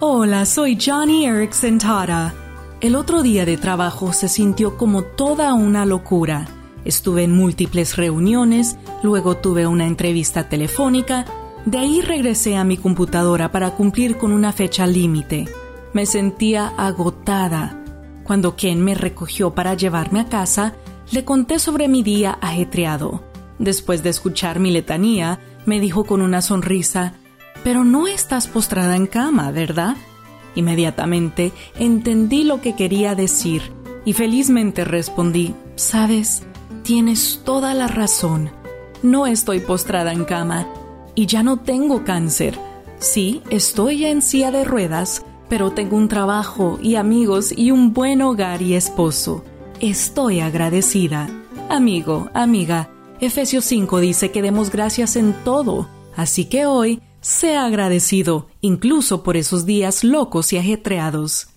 Hola, soy Johnny Erickson Tara. El otro día de trabajo se sintió como toda una locura. Estuve en múltiples reuniones, luego tuve una entrevista telefónica, de ahí regresé a mi computadora para cumplir con una fecha límite. Me sentía agotada. Cuando Ken me recogió para llevarme a casa, le conté sobre mi día ajetreado. Después de escuchar mi letanía, me dijo con una sonrisa, pero no estás postrada en cama, ¿verdad? Inmediatamente entendí lo que quería decir y felizmente respondí, sabes, tienes toda la razón. No estoy postrada en cama y ya no tengo cáncer. Sí, estoy en silla de ruedas, pero tengo un trabajo y amigos y un buen hogar y esposo. Estoy agradecida. Amigo, amiga, Efesios 5 dice que demos gracias en todo, así que hoy sea agradecido, incluso por esos días locos y ajetreados.